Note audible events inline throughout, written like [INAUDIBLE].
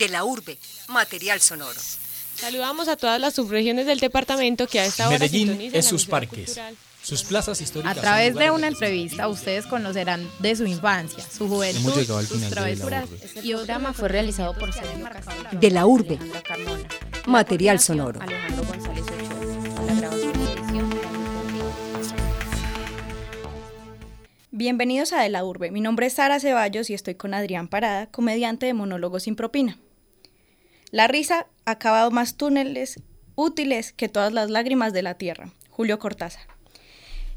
De la urbe, material sonoro. Saludamos a todas las subregiones del departamento que a esta hora Medellín es sus parques. cultural. Sus plazas históricas. A través de una entrevista ustedes conocerán de su infancia, su juventud, Hemos llegado al sus travesuras. Este programa fue realizado por Sergio. De la urbe, material sonoro. Alejandro González Ochoa. Con la grabación y edición, Bienvenidos a De la Urbe. Mi nombre es Sara Ceballos y estoy con Adrián Parada, comediante de monólogos sin propina. La risa ha cavado más túneles útiles que todas las lágrimas de la tierra. Julio Cortázar.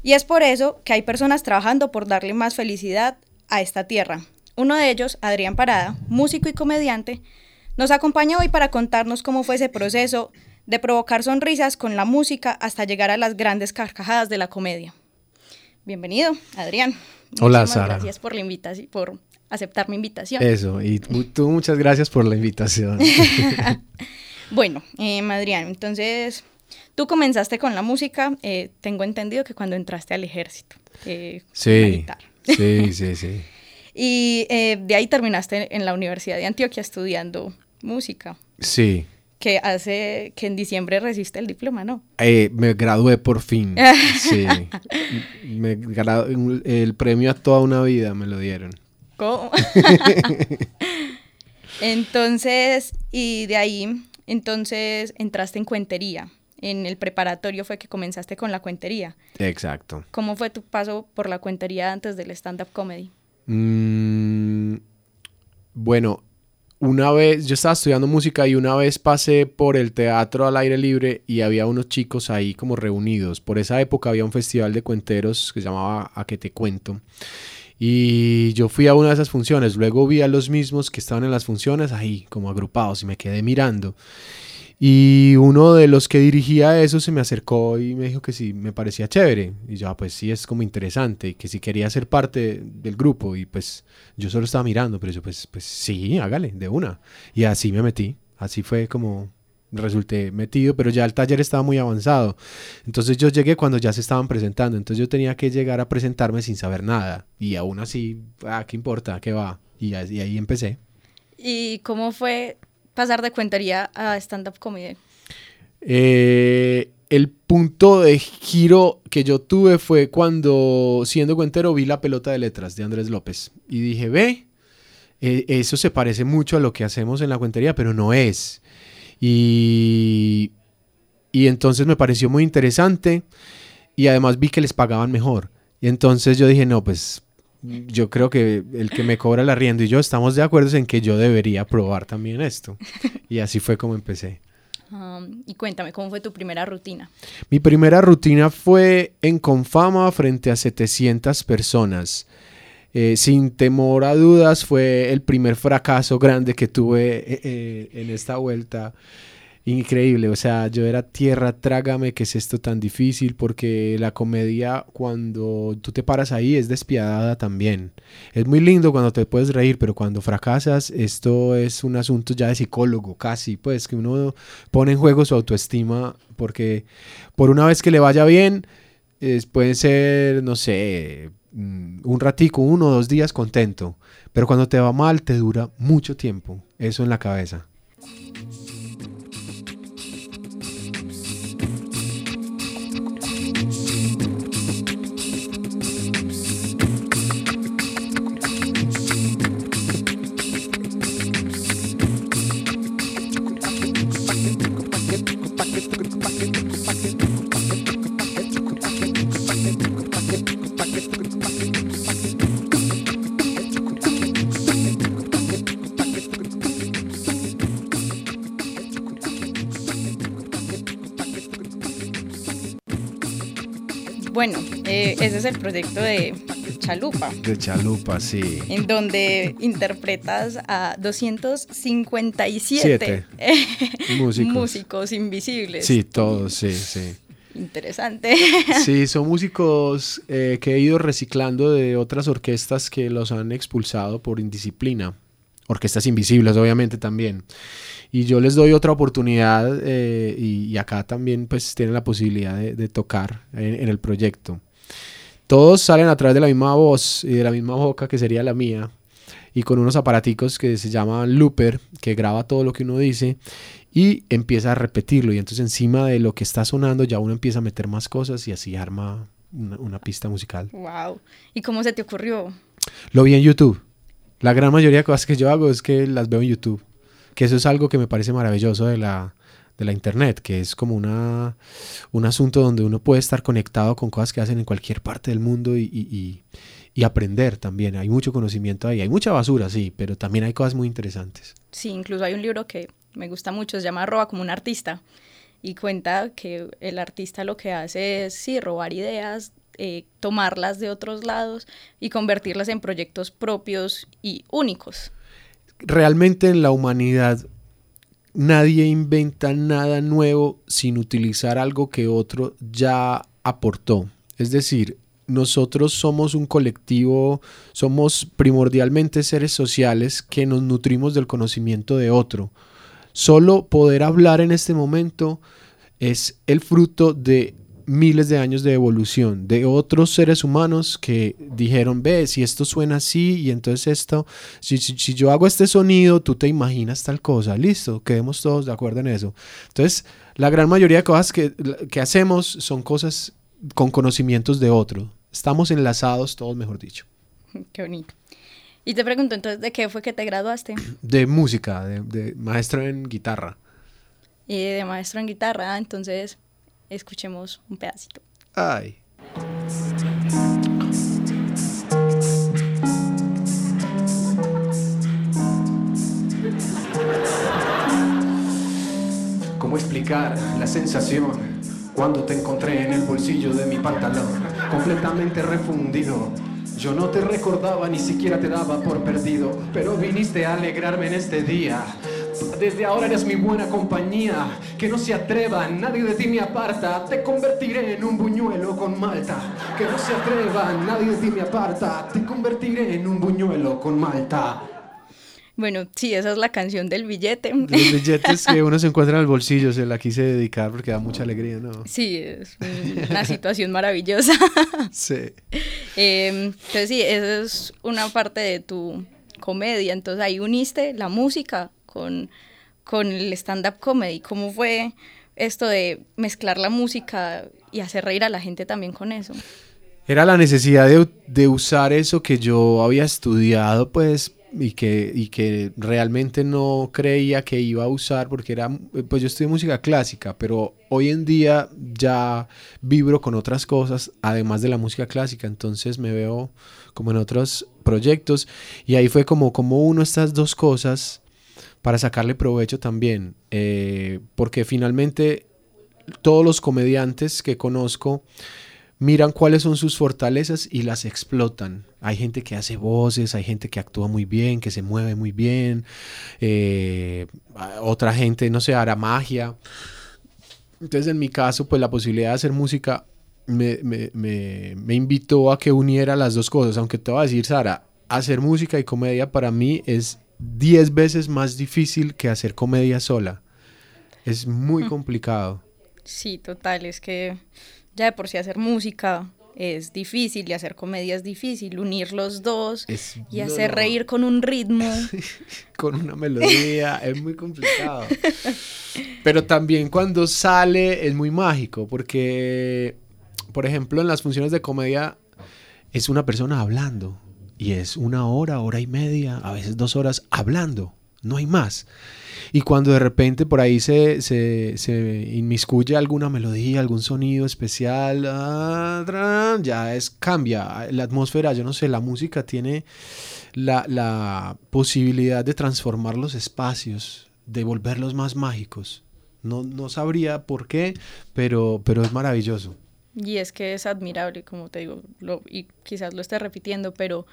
Y es por eso que hay personas trabajando por darle más felicidad a esta tierra. Uno de ellos, Adrián Parada, músico y comediante, nos acompaña hoy para contarnos cómo fue ese proceso de provocar sonrisas con la música hasta llegar a las grandes carcajadas de la comedia. Bienvenido, Adrián. Hola, Muchísimas Sara. Gracias por la invitación, por aceptar mi invitación. Eso, y tú muchas gracias por la invitación. [LAUGHS] [LAUGHS] Bueno, eh, Adrián, entonces tú comenzaste con la música. eh, tengo entendido que cuando entraste al ejército. eh, Sí, sí, [LAUGHS] sí, sí. Y eh, de ahí terminaste en la Universidad de Antioquia estudiando música, Sí, que hace que en diciembre resiste el diploma, ¿no? Eh, me gradué por fin. Sí, me gra- el premio a toda una vida me lo dieron. ¿Cómo? [LAUGHS] entonces, y de ahí, entonces entraste en cuentería. En el preparatorio fue que comenzaste con la cuentería. Exacto. ¿Cómo fue tu paso por la cuentería antes del stand-up comedy? Mm, bueno, una vez, yo estaba estudiando música y una vez pasé por el teatro al aire libre y había unos chicos ahí como reunidos. Por esa época había un festival de cuenteros que se llamaba A que te cuento. Y yo fui a una de esas funciones, luego vi a los mismos que estaban en las funciones ahí como agrupados y me quedé mirando. Y uno de los que dirigía eso se me acercó y me dijo que sí, me parecía chévere. Y yo, ah, pues sí, es como interesante que si quería ser parte del grupo. Y pues yo solo estaba mirando, pero yo, pues, pues sí, hágale, de una. Y así me metí. Así fue como resulté metido, pero ya el taller estaba muy avanzado. Entonces yo llegué cuando ya se estaban presentando. Entonces yo tenía que llegar a presentarme sin saber nada. Y aún así, ah, ¿qué importa? ¿Qué va? Y, ahí- y ahí empecé. ¿Y cómo fue pasar de cuentería a stand-up comedy? Eh, el punto de giro que yo tuve fue cuando, siendo cuentero, vi la pelota de letras de Andrés López. Y dije, ve, eh, eso se parece mucho a lo que hacemos en la cuentería, pero no es. Y, y entonces me pareció muy interesante y además vi que les pagaban mejor. Y entonces yo dije, no, pues yo creo que el que me cobra el arriendo y yo estamos de acuerdo en que yo debería probar también esto. [LAUGHS] Y así fue como empecé. Um, y cuéntame, ¿cómo fue tu primera rutina? Mi primera rutina fue en Confama frente a 700 personas. Eh, sin temor a dudas, fue el primer fracaso grande que tuve eh, eh, en esta vuelta. Increíble, o sea, yo era tierra, trágame, que es esto tan difícil? Porque la comedia, cuando tú te paras ahí, es despiadada también. Es muy lindo cuando te puedes reír, pero cuando fracasas, esto es un asunto ya de psicólogo, casi, pues que uno pone en juego su autoestima, porque por una vez que le vaya bien, es- puede ser, no sé, mm, un ratico, uno o dos días contento, pero cuando te va mal, te dura mucho tiempo, eso en la cabeza. Es el proyecto de Chalupa, De chalupa, sí. en donde interpretas a 257 Siete. [LAUGHS] Músicos. músicos invisibles. Sí, todos, sí, sí. Interesante. Sí, son músicos eh, que he ido reciclando de otras orquestas que los han expulsado por indisciplina. Orquestas invisibles, obviamente, también. Y yo les doy otra oportunidad eh, y, y acá también pues tienen la posibilidad de, de tocar en, en el proyecto. Todos salen a través de la misma voz y de la misma boca que sería la mía. y con unos aparaticos que se llaman looper, que graba todo lo que uno dice y empieza a repetirlo. Y entonces encima de lo que está sonando ya uno empieza a meter más cosas y así arma una, una pista musical. Wow. ¿Y cómo se te ocurrió? Lo vi en YouTube. La gran mayoría de cosas que yo hago es que las veo en YouTube. Que eso es algo que me parece maravilloso de la, de la internet, que es como una, un asunto donde uno puede estar conectado con cosas que hacen en cualquier parte del mundo y, y- y- aprender también. Hay mucho conocimiento ahí. Hay mucha basura, sí, pero también hay cosas muy interesantes. Sí, incluso hay un libro que me gusta mucho, se llama Roba como un artista y cuenta que el artista lo que hace es, sí, robar ideas, eh, tomarlas de otros lados y convertirlas en proyectos propios y únicos. realmente en la humanidad nadie inventa nada nuevo sin utilizar algo que otro ya aportó. Es decir, nosotros somos un colectivo, somos primordialmente seres sociales que nos nutrimos del conocimiento de otro. Solo poder hablar en este momento es el fruto de miles de años de evolución, de otros seres humanos que dijeron, ve, si esto suena así y entonces esto, si, si, si yo hago este sonido, tú te imaginas tal cosa, listo, quedemos todos de acuerdo en eso. Entonces, la gran mayoría de cosas que, que hacemos son cosas con conocimientos de otro. Estamos enlazados todos, mejor dicho. [LAUGHS] Qué bonito. Y te pregunto entonces, ¿de qué fue que te graduaste? [CLEARS THROAT] De música, de, de maestro en guitarra. Y de maestro en guitarra, entonces escuchemos un pedacito. Ay. ¿Cómo explicar la sensación cuando te encontré en el bolsillo de mi pantalón, completamente refundido? Yo no te recordaba, ni siquiera te daba por perdido, pero viniste a alegrarme en este día. Desde ahora eres mi buena compañía, que no se atreva, nadie de ti me aparta, te convertiré en un buñuelo con malta. Que no se atreva, nadie de ti me aparta, te convertiré en un buñuelo con malta. Bueno, sí, esa es la canción del billete. Los billetes que [LAUGHS] uno se encuentra en el bolsillo, se la quise dedicar porque da mucha alegría, ¿no? Sí, es [LAUGHS] una situación maravillosa. Sí. Eh, entonces sí, esa es una parte de tu comedia. Entonces ahí uniste la música con, con el stand-up comedy. ¿Cómo fue esto de mezclar la música y hacer reír a la gente también con eso? Era la necesidad de, de usar eso que yo había estudiado, pues, y que, y que realmente no creía que iba a usar porque era, pues yo estudié música clásica, pero hoy en día ya vibro con otras cosas, además de la música clásica, entonces me veo como en otros proyectos y ahí fue como, como uno estas dos cosas para sacarle provecho también, eh, porque finalmente todos los comediantes que conozco, miran cuáles son sus fortalezas y las explotan. Hay gente que hace voces, hay gente que actúa muy bien, que se mueve muy bien, eh, otra gente, no sé, hará magia. Entonces, en mi caso, pues la posibilidad de hacer música me, me, me, me invitó a que uniera las dos cosas, aunque te voy a decir, Sara, hacer música y comedia para mí es 10 veces más difícil que hacer comedia sola. Es muy complicado. Sí, total, es que ya de por sí hacer música es difícil y hacer comedia es difícil, unir los dos Es- y hacer reír con un ritmo. [LAUGHS] con una melodía, es muy complicado. Pero también cuando sale es muy mágico, porque, por ejemplo, en las funciones de comedia es una persona hablando y es una hora, hora y media, a veces dos horas hablando, no hay más. Y cuando de repente por ahí se, se, se inmiscuye alguna melodía, algún sonido especial, ah, ya es cambia la atmósfera, yo no sé, la música tiene la, la posibilidad de transformar los espacios, de volverlos más mágicos. No, no sabría por qué, pero, pero es maravilloso. Y es que es admirable, como te digo, lo, y quizás lo esté repitiendo, pero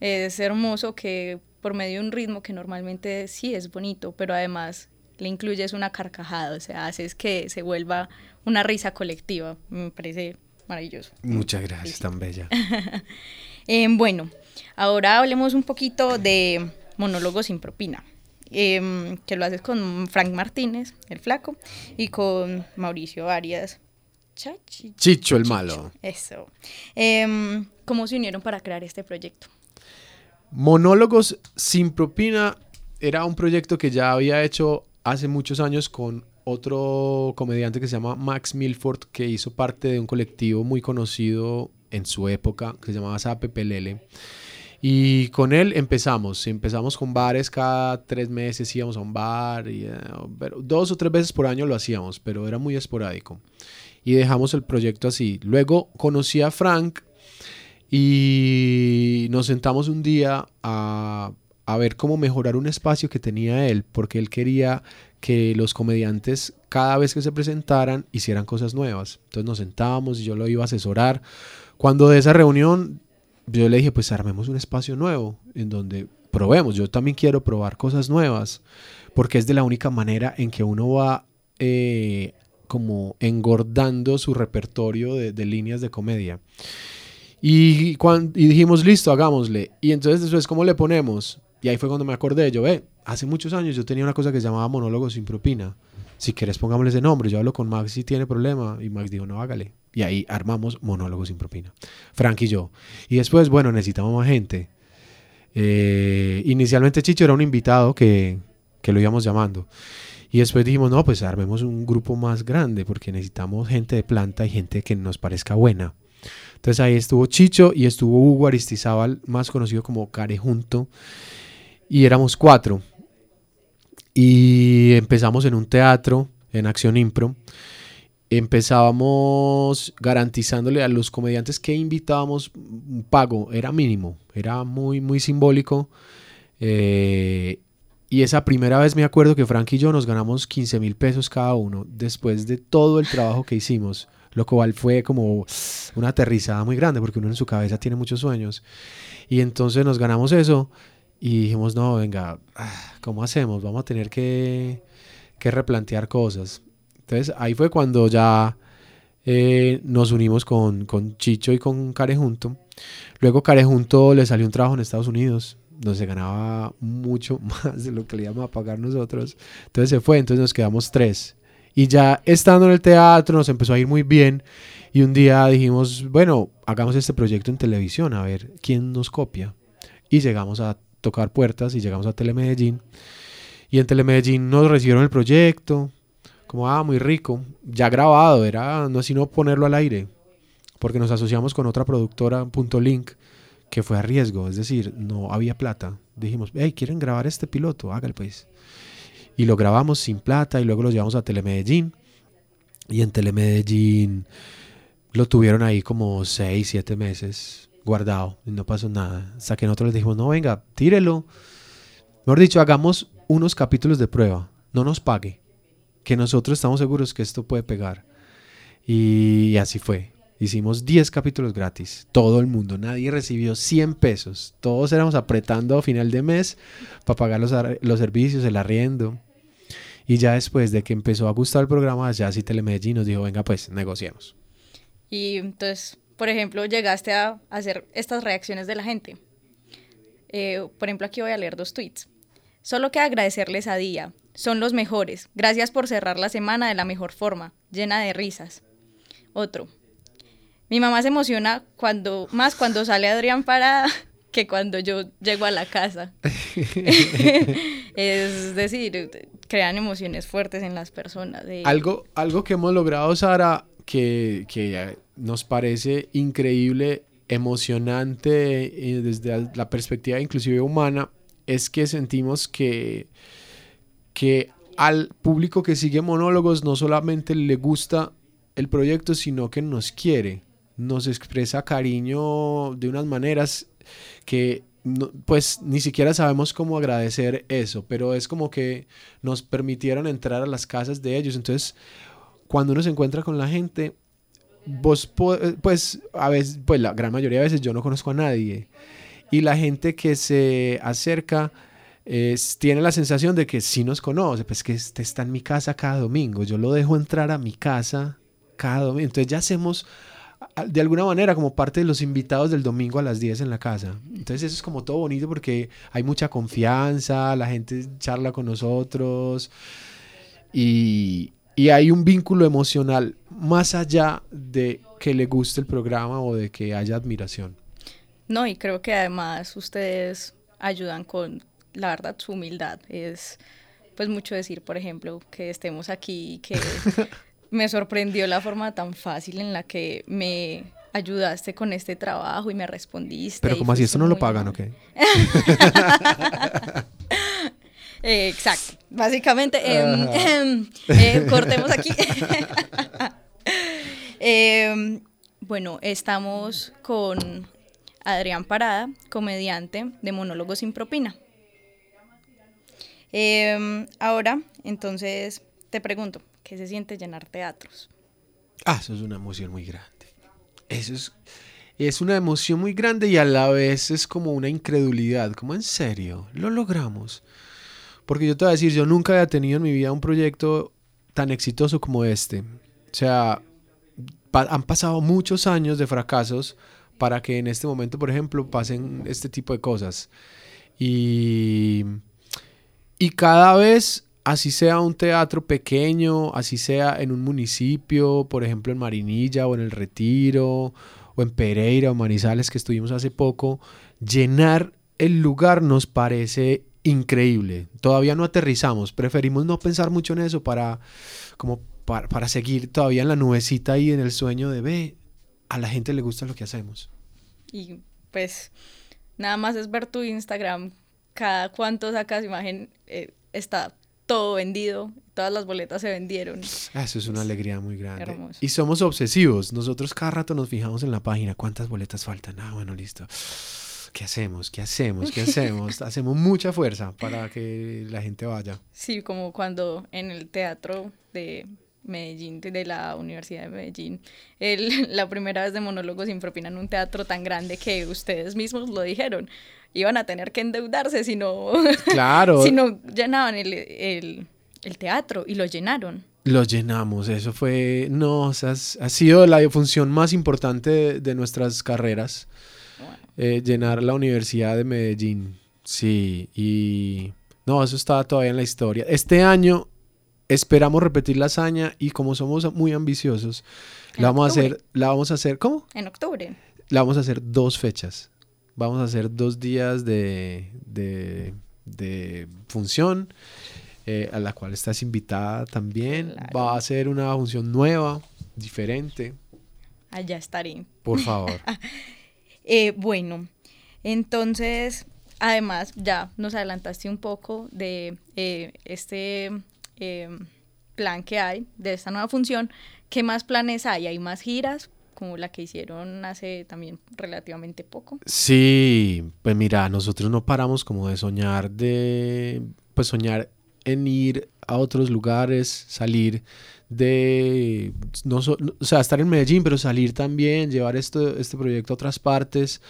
es hermoso que por medio de un ritmo que normalmente sí es bonito, pero además le incluyes una carcajada, o sea, haces que se vuelva una risa colectiva. Me parece maravilloso. Muchas gracias, tan bella. [LAUGHS] Eh, bueno, ahora hablemos un poquito de monólogos sin propina, em, que lo haces con Frank Martínez, el flaco, y con Mauricio Arias. Chicho el malo. Eso. Em, ¿Cómo se unieron para crear este proyecto? Monólogos sin propina era un proyecto que ya había hecho hace muchos años con otro comediante que se llama Max Milford, que hizo parte de un colectivo muy conocido en su época, que se llamaba Sape Pelele. Y con él empezamos, empezamos con bares cada tres meses, íbamos a un bar, y, eh, dos o tres veces por año lo hacíamos, pero era muy esporádico. Y dejamos el proyecto así. Luego conocí a Frank y nos sentamos un día a, a ver cómo mejorar un espacio que tenía él, porque él quería que los comediantes cada vez que se presentaran hicieran cosas nuevas. Entonces nos sentábamos y yo lo iba a asesorar. Cuando de esa reunión yo le dije, pues armemos un espacio nuevo en donde probemos. Yo también quiero probar cosas nuevas, porque es de la única manera en que uno va eh, como engordando su repertorio de, de líneas de comedia. Y, cuan- y dijimos, listo, hagámosle. Y entonces después, ¿cómo le ponemos? Y ahí fue cuando me acordé, yo, ve, hace muchos años yo tenía una cosa que se llamaba monólogo sin propina. Si quieres, pongámosle ese nombre. Yo hablo con Max si tiene problema. Y Max dijo, no, hágale. Y ahí armamos monólogo sin propina. Frank y yo. Y después, bueno, necesitamos más gente. Eh, inicialmente Chicho era un invitado que, que lo íbamos llamando. Y después dijimos, no, pues armemos un grupo más grande porque necesitamos gente de planta y gente que nos parezca buena. Entonces ahí estuvo Chicho y estuvo Hugo Aristizábal, más conocido como Carejunto. Y éramos cuatro. Y empezamos en un teatro, en Acción Impro. Empezábamos garantizándole a los comediantes que invitábamos un pago, era mínimo, era muy, muy simbólico. Eh, y esa primera vez me acuerdo que Frank y yo nos ganamos 15 mil pesos cada uno, después de todo el trabajo que hicimos, lo cual fue como una aterrizada muy grande, porque uno en su cabeza tiene muchos sueños. Y entonces nos ganamos eso y dijimos, no, venga, ah, ¿cómo hacemos? Vamos a tener que, que replantear cosas. Entonces ahí fue cuando ya eh, nos unimos con, con Chicho y con Carejunto. Luego Carejunto le salió un trabajo en Estados Unidos donde se ganaba mucho [LAUGHS] más de lo que le íbamos a pagar nosotros. Entonces se fue, entonces nos quedamos tres. Y ya estando en el teatro nos empezó a ir muy bien. Y un día dijimos, bueno, hagamos este proyecto en televisión, a ver quién nos copia. Y llegamos a tocar puertas y llegamos a Telemedellín. Y en Telemedellín nos recibieron el proyecto, como, ah, muy rico, ya grabado, era no sino ponerlo al aire, porque nos asociamos con otra productora, Punto Link, que fue a riesgo, es decir, no había plata. Dijimos, hey, ¿quieren grabar este piloto? Hágale pues. Y lo grabamos sin plata y luego lo llevamos a Telemedellín. Y en Telemedellín lo tuvieron ahí como 6, 7 meses guardado y no pasó nada. Hasta que nosotros les dijimos, no, venga, tírelo. Mejor dicho, hagamos unos capítulos de prueba, no nos pague, que nosotros estamos seguros que esto puede pegar. Y así fue. Hicimos 10 capítulos gratis. Todo el mundo. Nadie recibió 100 pesos. Todos éramos apretando a final de mes para pagar los, los servicios, el arriendo. Y ya después de que empezó a gustar el programa, ya sí Telemedellín nos dijo, venga pues, negociemos. Y entonces, por ejemplo, llegaste a hacer estas reacciones de la gente. Eh, por ejemplo, aquí voy a leer dos tweets. Solo queda agradecerles a Día. Son los mejores. Gracias por cerrar la semana de la mejor forma, llena de risas. Otro. Mi mamá se emociona cuando, más cuando sale Adrián Parada [LAUGHS] que cuando yo llego a la casa. [LAUGHS] es decir, crean emociones fuertes en las personas. Algo, algo que hemos logrado, Sara, que, que nos parece increíble, emocionante eh, desde la perspectiva inclusive humana, es que sentimos que, que al público que sigue monólogos no solamente le gusta el proyecto, sino que nos quiere, nos expresa cariño de unas maneras que no- pues ni siquiera sabemos cómo agradecer eso, pero es como que nos permitieron entrar a las casas de ellos. Entonces, cuando uno se encuentra con la gente, vos eh, pues a veces, pues la gran mayoría de veces yo no conozco a nadie. Y la gente que se acerca tiene la sensación de que sí nos conoce, pues que este está en mi casa cada domingo, yo lo dejo entrar a mi casa cada domingo, entonces ya hacemos de alguna manera como parte de los invitados del domingo a las 10 en la casa. Entonces eso es como todo bonito porque hay mucha confianza, la gente charla con nosotros y, y hay un vínculo emocional más allá de que le guste el programa o de que haya admiración. No, y creo que además ustedes ayudan con, la verdad, su humildad. Es pues mucho decir, por ejemplo, que estemos aquí y que [LAUGHS] me sorprendió la forma tan fácil en la que me ayudaste con este trabajo y me respondiste. Pero como así, esto no lo pagan, ¿ok? [LAUGHS] Eh, exacto. Básicamente, em, em, eh, cortemos aquí. [LAUGHS] Em, bueno, estamos con Adrián Parada, comediante de Monólogos sin propina. Ahora, entonces, te pregunto, ¿qué se siente llenar teatros? Ah, eso es una emoción muy grande. Eso es, es una emoción muy grande y a la vez es como una incredulidad, como en serio, lo logramos. Porque yo te voy a decir, yo nunca había tenido en mi vida un proyecto tan exitoso como este. O sea, pa- han pasado muchos años de fracasos para que en este momento, por ejemplo, pasen este tipo de cosas. Y, y cada vez, así sea un teatro pequeño, así sea en un municipio, por ejemplo en Marinilla o en El Retiro, o en Pereira o Manizales que estuvimos hace poco, llenar el lugar nos parece increíble. Todavía no aterrizamos, preferimos no pensar mucho en eso para como para, para seguir todavía en la nubecita ahí en el sueño de ve, a la gente le gusta lo que hacemos. Y pues nada más es ver tu Instagram, cada cuánto sacas imagen, eh, está todo vendido, todas las boletas se vendieron. Ah, Eso es una alegría muy grande. Hermoso. Y somos obsesivos. Nosotros cada rato nos fijamos en la página. ¿Cuántas boletas faltan? Ah, bueno, listo. ¿Qué hacemos? ¿Qué hacemos? ¿Qué hacemos? [LAUGHS] Hacemos mucha fuerza para que la gente vaya. Sí, como cuando en el teatro de Medellín, de la Universidad de Medellín, el- [LAUGHS] la primera vez de monólogos sin propina en un teatro tan grande que ustedes mismos lo dijeron, iban a tener que endeudarse si no, [LAUGHS] Claro. si no llenaban el, el- el teatro y lo llenaron. Lo llenamos. Eso fue. No, o sea, ha sido la función más importante de, de nuestras carreras. eh, llenar la Universidad de Medellín. Sí, y. No, eso está todavía en la historia. Este año esperamos repetir la hazaña y como somos muy ambiciosos, En la vamos a hacer. La vamos a hacer. ¿Cómo? En octubre. La vamos a hacer dos fechas. Vamos a hacer dos días de, de, de función, eh, a la cual estás invitada también. Claro. Va a ser una función nueva, diferente. Allá estaré. Por favor. [LAUGHS] Eh, bueno, entonces, además, ya nos adelantaste un poco de eh, este eh, plan que hay, de esta nueva función. ¿Qué más planes hay? ¿Hay más giras? Como la que hicieron hace también relativamente poco. Sí, pues mira, nosotros no paramos como de soñar de, pues soñar en ir a otros lugares, salir de, no o sea, estar en Medellín, pero salir también, llevar esto, este proyecto a otras partes.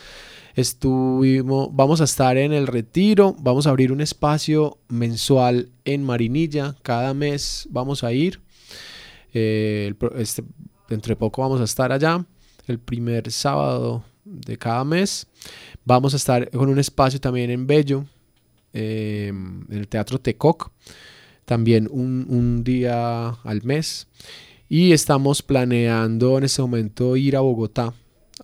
Estuvimos, vamos a estar en el retiro, vamos a abrir un espacio mensual en Marinilla, cada mes vamos a ir. Eh, pro- este, entre poco vamos a estar allá, el primer sábado de cada mes. Vamos a estar con un espacio también en Bello, eh, en el Teatro Tecoc, también un, un día al mes. Y estamos planeando en este momento ir a Bogotá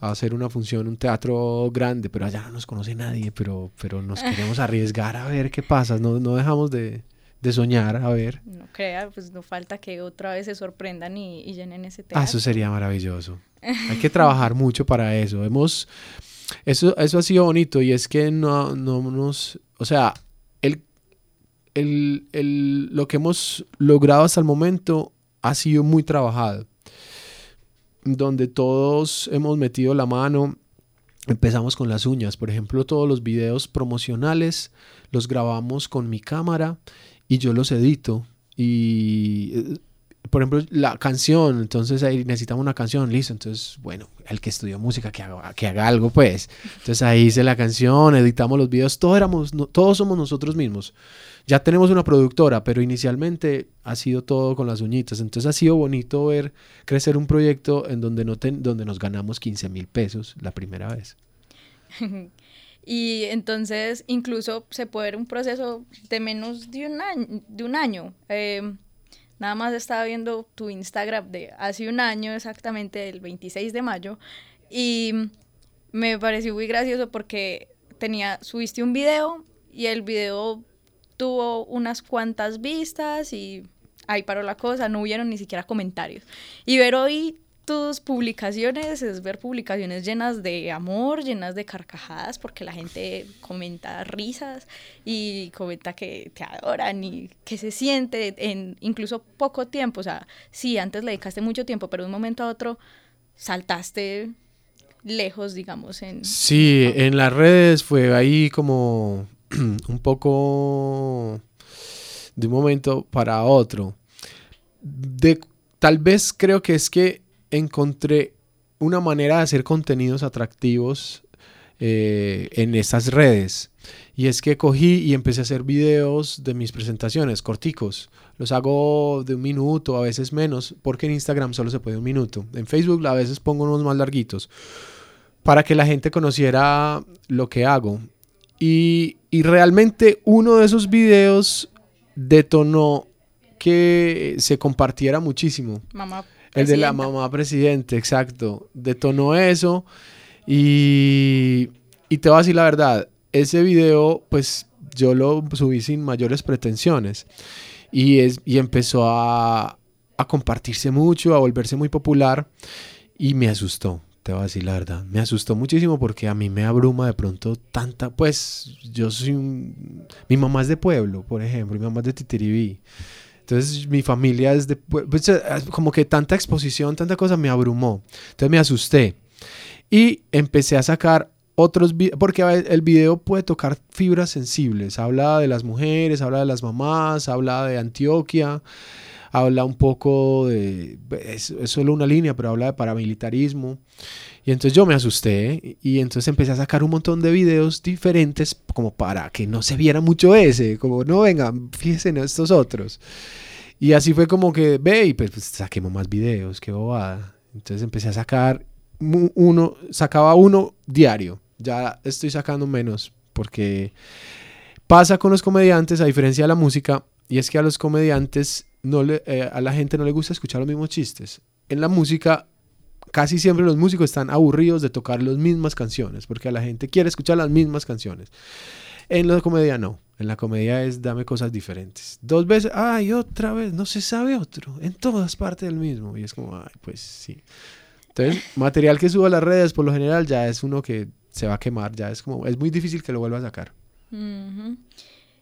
a hacer una función, un teatro grande, pero allá no nos conoce nadie, pero, pero nos [LAUGHS] queremos arriesgar a ver qué pasa, no, no dejamos de, de soñar, a ver. No crea, pues no falta que otra vez se sorprendan y, y llenen ese Ah, teatro. eso sería maravilloso. [LAUGHS] Hay que trabajar mucho para eso. Hemos, eso, eso ha sido bonito y es que no, no nos, o sea, el, el, el- lo que hemos logrado hasta el momento ha sido muy trabajado, donde todos hemos metido la mano. Empezamos con las uñas, por ejemplo, todos los videos promocionales los grabamos con mi cámara y yo los edito y eh, por ejemplo, la canción, entonces ahí necesitamos una canción, listo, entonces, bueno, el que estudió música, que haga, que haga algo, pues. Entonces ahí hice la canción, editamos los videos, todos, éramos, no- todos somos nosotros mismos. Ya tenemos una productora, pero inicialmente ha sido todo con las uñitas, entonces ha sido bonito ver crecer un proyecto en donde, no ten- donde nos ganamos 15 mil pesos la primera vez. [LAUGHS] Y entonces incluso se puede ver un proceso de menos de un año. De un año. Eh, nada más estaba viendo tu Instagram de hace un año, exactamente el 26 de mayo, y me pareció muy gracioso porque tenía, subiste un video y el video tuvo unas cuantas vistas y ahí paró la cosa, no hubieron ni siquiera comentarios. Y ver hoy tus publicaciones es ver publicaciones llenas de amor, llenas de carcajadas, porque la gente comenta risas y comenta que te adoran y que se siente en incluso poco tiempo. O sea, sí, antes le dedicaste mucho tiempo, pero de un momento a otro saltaste lejos, digamos. En... Sí, en las redes fue ahí como [CLEARS THROAT] un poco de un momento para otro. De, tal vez creo que es que encontré una manera de hacer contenidos atractivos eh, en esas redes. Y es que cogí y empecé a hacer videos de mis presentaciones, corticos. Los hago de un minuto, a veces menos, porque en Instagram solo se puede un minuto. En Facebook a veces pongo unos más larguitos, para que la gente conociera lo que hago. Y, y realmente uno de esos videos detonó que se compartiera muchísimo. Mamá El de la mamá presidente, exacto. Detonó eso. Y, y te voy a decir la verdad, ese video, pues yo lo subí sin mayores pretensiones. Y, es, y empezó a, a compartirse mucho, a volverse muy popular. Y me asustó, te voy a decir la verdad. Me asustó muchísimo porque a mí me abruma de pronto tanta. Pues yo soy un. Mi mamá es de pueblo, por ejemplo. Mi mamá es de Titiribí. Entonces mi familia es de... pue- pues, eh, como que tanta exposición, tanta cosa me abrumó. Entonces me asusté. Y empecé a sacar otros videos, porque el video puede tocar fibras sensibles. Habla de las mujeres, habla de las mamás, habla de Antioquia, habla un poco de... Es, es solo una línea, pero habla de paramilitarismo. Y entonces yo me asusté y entonces empecé a sacar un montón de videos diferentes como para que no se viera mucho ese, como no vengan, fíjense en estos otros. Y así fue como que, ve, y pues, pues, saquemos más videos, qué bobada. Entonces empecé a sacar uno, sacaba uno diario. Ya estoy sacando menos porque pasa con los comediantes a diferencia de la música y es que a los comediantes no le, eh, a la gente no le gusta escuchar los mismos chistes. En la música casi siempre los músicos están aburridos de tocar las mismas canciones, porque a la gente quiere escuchar las mismas canciones. En la comedia no, en la comedia es dame cosas diferentes. Dos veces, ay, otra vez, no se sabe otro, en todas partes del mismo. Y es como, ay, pues sí. Entonces, material que subo a las redes por lo general ya es uno que se va a quemar, ya es como, es muy difícil que lo vuelva a sacar.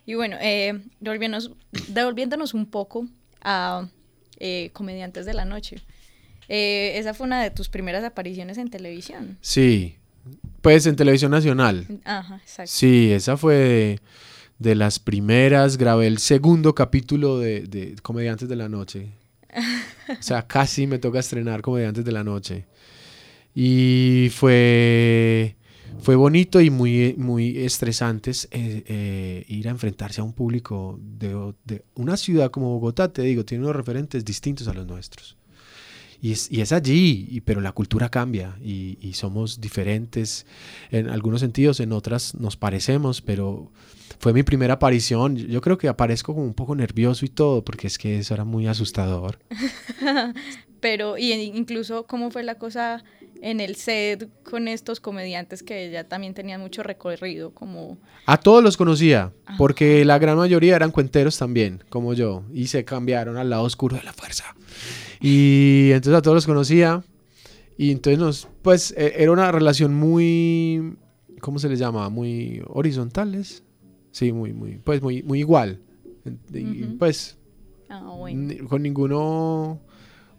Y bueno, eh, devolviéndonos, devolviéndonos un poco a eh, Comediantes de la Noche. Eh, esa fue una de tus primeras apariciones en televisión. Sí, pues en televisión nacional. Ajá, exacto. Sí, esa fue de, de las primeras. Grabé el segundo capítulo de, de Comediantes de la Noche. O sea, casi me toca estrenar Comediantes de la Noche. Y fue, fue bonito y muy, muy estresante eh, eh, ir a enfrentarse a un público de, de una ciudad como Bogotá, te digo, tiene unos referentes distintos a los nuestros. Y es, y es allí, y- pero la cultura cambia y, y somos diferentes en algunos sentidos, en otras nos parecemos, pero fue mi primera aparición. Yo creo que aparezco como un poco nervioso y todo, porque es que eso era muy asustador. [LAUGHS] Pero, y incluso, ¿cómo fue la cosa en el set con estos comediantes que ya también tenían mucho recorrido? Como, A todos los conocía, porque la gran mayoría eran cuenteros también, como yo, y se cambiaron al lado oscuro de la fuerza. Y entonces a todos los conocía, y entonces nos, pues e- era una relación muy, ¿cómo se les llama? Muy horizontales. Sí, muy, muy, pues muy, muy igual. Y, Ujú. Pues ah, bueno. con ninguno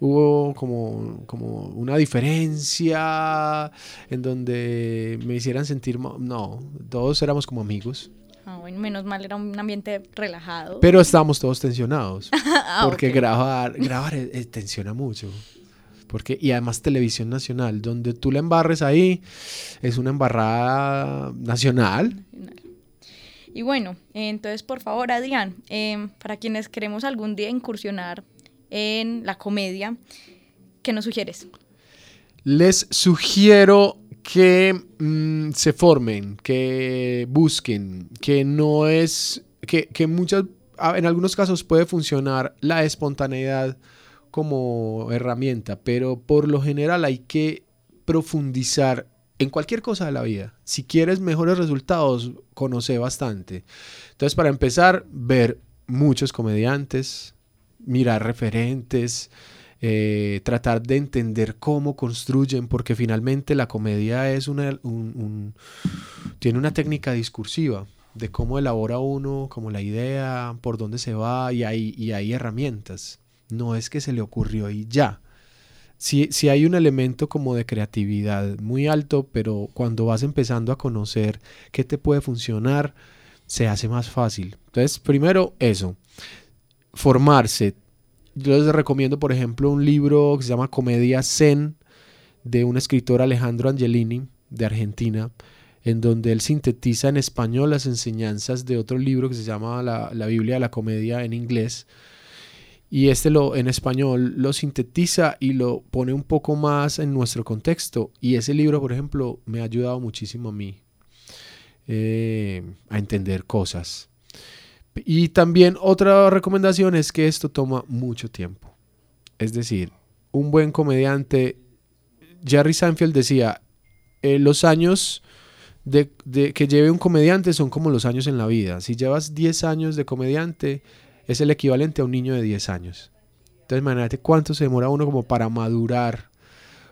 hubo como, como una diferencia en donde me hicieran sentir, no, todos éramos como amigos, Ah, bueno, menos mal, era un ambiente relajado. pero estábamos todos tensionados, [LAUGHS] Ah, porque grabar, grabar eh, eh, tensiona mucho. Porque, y además televisión nacional, donde tú la embarres ahí, es una embarrada nacional. Y bueno, entonces por favor, Adrián, em, para quienes queremos algún día incursionar en la comedia, ¿qué nos sugieres? Les sugiero que mm, se formen, que busquen, que no es, que, que muchas, en algunos casos puede funcionar la espontaneidad como herramienta, pero por lo general hay que profundizar en cualquier cosa de la vida. Si quieres mejores resultados, conoce bastante. Entonces, para empezar, ver muchos comediantes, mirar referentes, eh, tratar de entender cómo construyen, porque finalmente la comedia es una, tiene una técnica discursiva de cómo elabora uno, como la idea, por dónde se va, y hay, herramientas. No es que se le ocurrió y ya. Si sí, hay un elemento como de creatividad muy alto, pero cuando vas empezando a conocer qué te puede funcionar, se hace más fácil. Entonces, primero eso, formarse, yo les recomiendo, por ejemplo, un libro que se llama Comedia Zen de un escritor Alejandro Angelini de Argentina, en donde él sintetiza en español las enseñanzas de otro libro que se llama La, la Biblia de la Comedia en inglés. Y este lo, en español lo sintetiza y lo pone un poco más en nuestro contexto. Y ese libro, por ejemplo, me ha ayudado muchísimo a mí eh, a entender cosas. Y también otra recomendación es que esto toma mucho tiempo. Es decir, un buen comediante, Jerry Seinfeld decía, eh, los años de, que lleve un comediante son como los años en la vida. Si llevas 10 años de comediante, es el equivalente a un niño de 10 años. Entonces, imagínate cuánto se demora uno como para madurar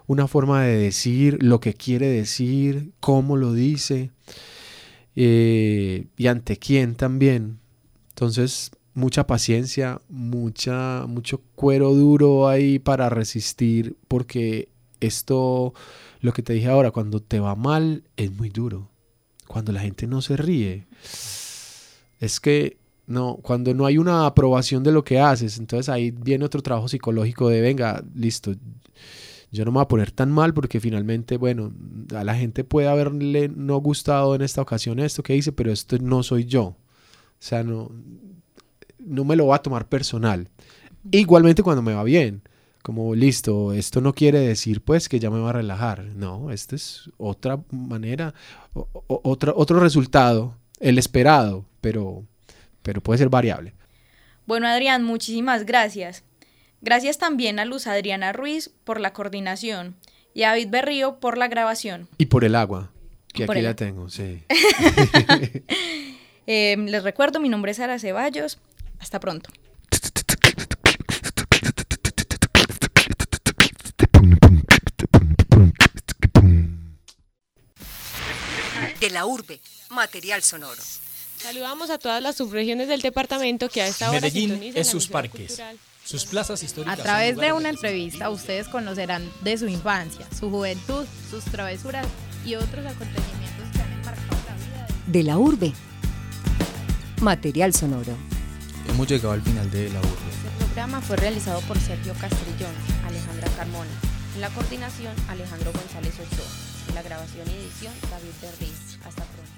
una forma de decir lo que quiere decir, cómo lo dice eh, y ante quién también. Entonces, mucha paciencia, mucha, mucho cuero duro ahí para resistir, porque esto, lo que te dije ahora, cuando te va mal, es muy duro. Cuando la gente no se ríe, es que no, cuando no hay una aprobación de lo que haces, entonces ahí viene otro trabajo psicológico de, venga, listo, yo no me voy a poner tan mal porque finalmente, bueno, a la gente puede haberle no gustado en esta ocasión esto que hice, pero esto no soy yo. O sea, no, no me lo va a tomar personal. Igualmente cuando me va bien, como listo, esto no quiere decir pues que ya me va a relajar. No, esto es otra manera, otro, otro resultado, el esperado, pero, pero puede ser variable. Bueno, Adrián, muchísimas gracias. Gracias también a Luz Adriana Ruiz por la coordinación y a David Berrío por la grabación. Y por el agua, que aquí la tengo, sí. [LAUGHS] [LAUGHS] Eh, les recuerdo, mi nombre es Sara Ceballos. Hasta pronto. De la urbe, material sonoro. Saludamos a todas las subregiones del departamento que a esta hora Medellín es sus parques. Sus plazas históricas. A través de una entrevista ustedes conocerán de su infancia, su juventud, sus travesuras y otros acontecimientos que han marcado la vida de la urbe material sonoro. Hemos llegado al final de La Urbe. Este programa fue realizado por Sergio Castrillón, Alejandra Carmona. En la coordinación, Alejandro González Ochoa. En la grabación y edición, David Berriz. Hasta pronto.